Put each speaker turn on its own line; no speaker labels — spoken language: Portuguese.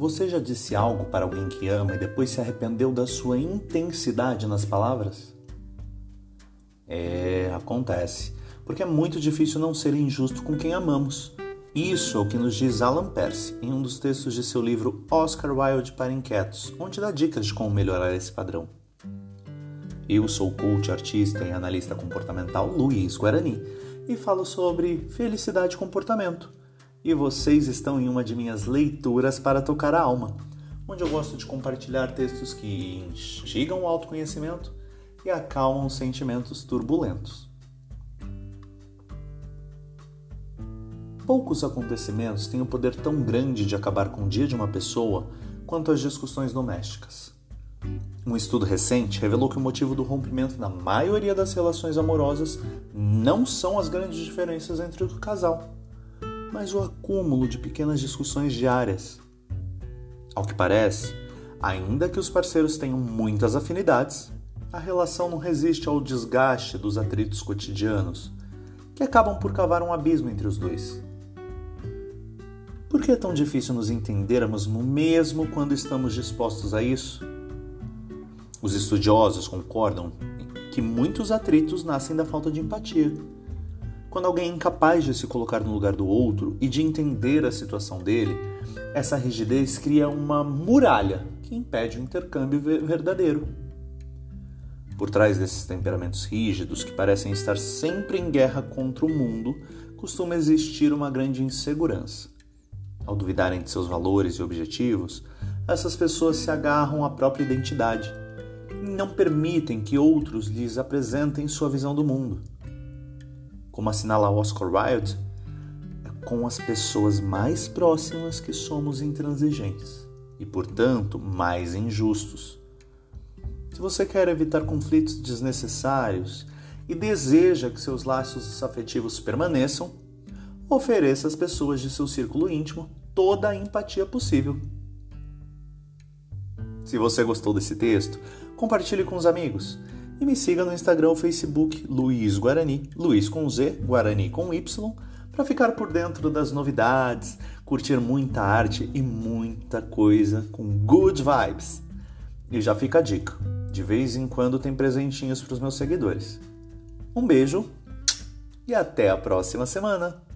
Você já disse algo para alguém que ama e depois se arrependeu da sua intensidade nas palavras? É, acontece, porque é muito difícil não ser injusto com quem amamos. Isso é o que nos diz Alan Percy em um dos textos de seu livro Oscar Wilde para Inquietos, onde dá dicas de como melhorar esse padrão. Eu sou o coach, artista e analista comportamental Luiz Guarani e falo sobre felicidade e comportamento e vocês estão em uma de minhas leituras para tocar a alma, onde eu gosto de compartilhar textos que instigam o autoconhecimento e acalmam sentimentos turbulentos. Poucos acontecimentos têm o poder tão grande de acabar com o dia de uma pessoa quanto as discussões domésticas. Um estudo recente revelou que o motivo do rompimento na maioria das relações amorosas não são as grandes diferenças entre o casal, mas o acúmulo de pequenas discussões diárias. Ao que parece, ainda que os parceiros tenham muitas afinidades, a relação não resiste ao desgaste dos atritos cotidianos, que acabam por cavar um abismo entre os dois. Por que é tão difícil nos entendermos mesmo quando estamos dispostos a isso? Os estudiosos concordam que muitos atritos nascem da falta de empatia quando alguém é incapaz de se colocar no lugar do outro e de entender a situação dele, essa rigidez cria uma muralha que impede o intercâmbio verdadeiro. Por trás desses temperamentos rígidos que parecem estar sempre em guerra contra o mundo, costuma existir uma grande insegurança. Ao duvidarem de seus valores e objetivos, essas pessoas se agarram à própria identidade e não permitem que outros lhes apresentem sua visão do mundo como assinala Oscar Wilde, é com as pessoas mais próximas que somos intransigentes e, portanto, mais injustos. Se você quer evitar conflitos desnecessários e deseja que seus laços afetivos permaneçam, ofereça às pessoas de seu círculo íntimo toda a empatia possível. Se você gostou desse texto, compartilhe com os amigos e me siga no Instagram ou Facebook Luiz Guarani, Luiz com Z, Guarani com Y, para ficar por dentro das novidades, curtir muita arte e muita coisa com good vibes. E já fica a dica: de vez em quando tem presentinhos para os meus seguidores. Um beijo e até a próxima semana!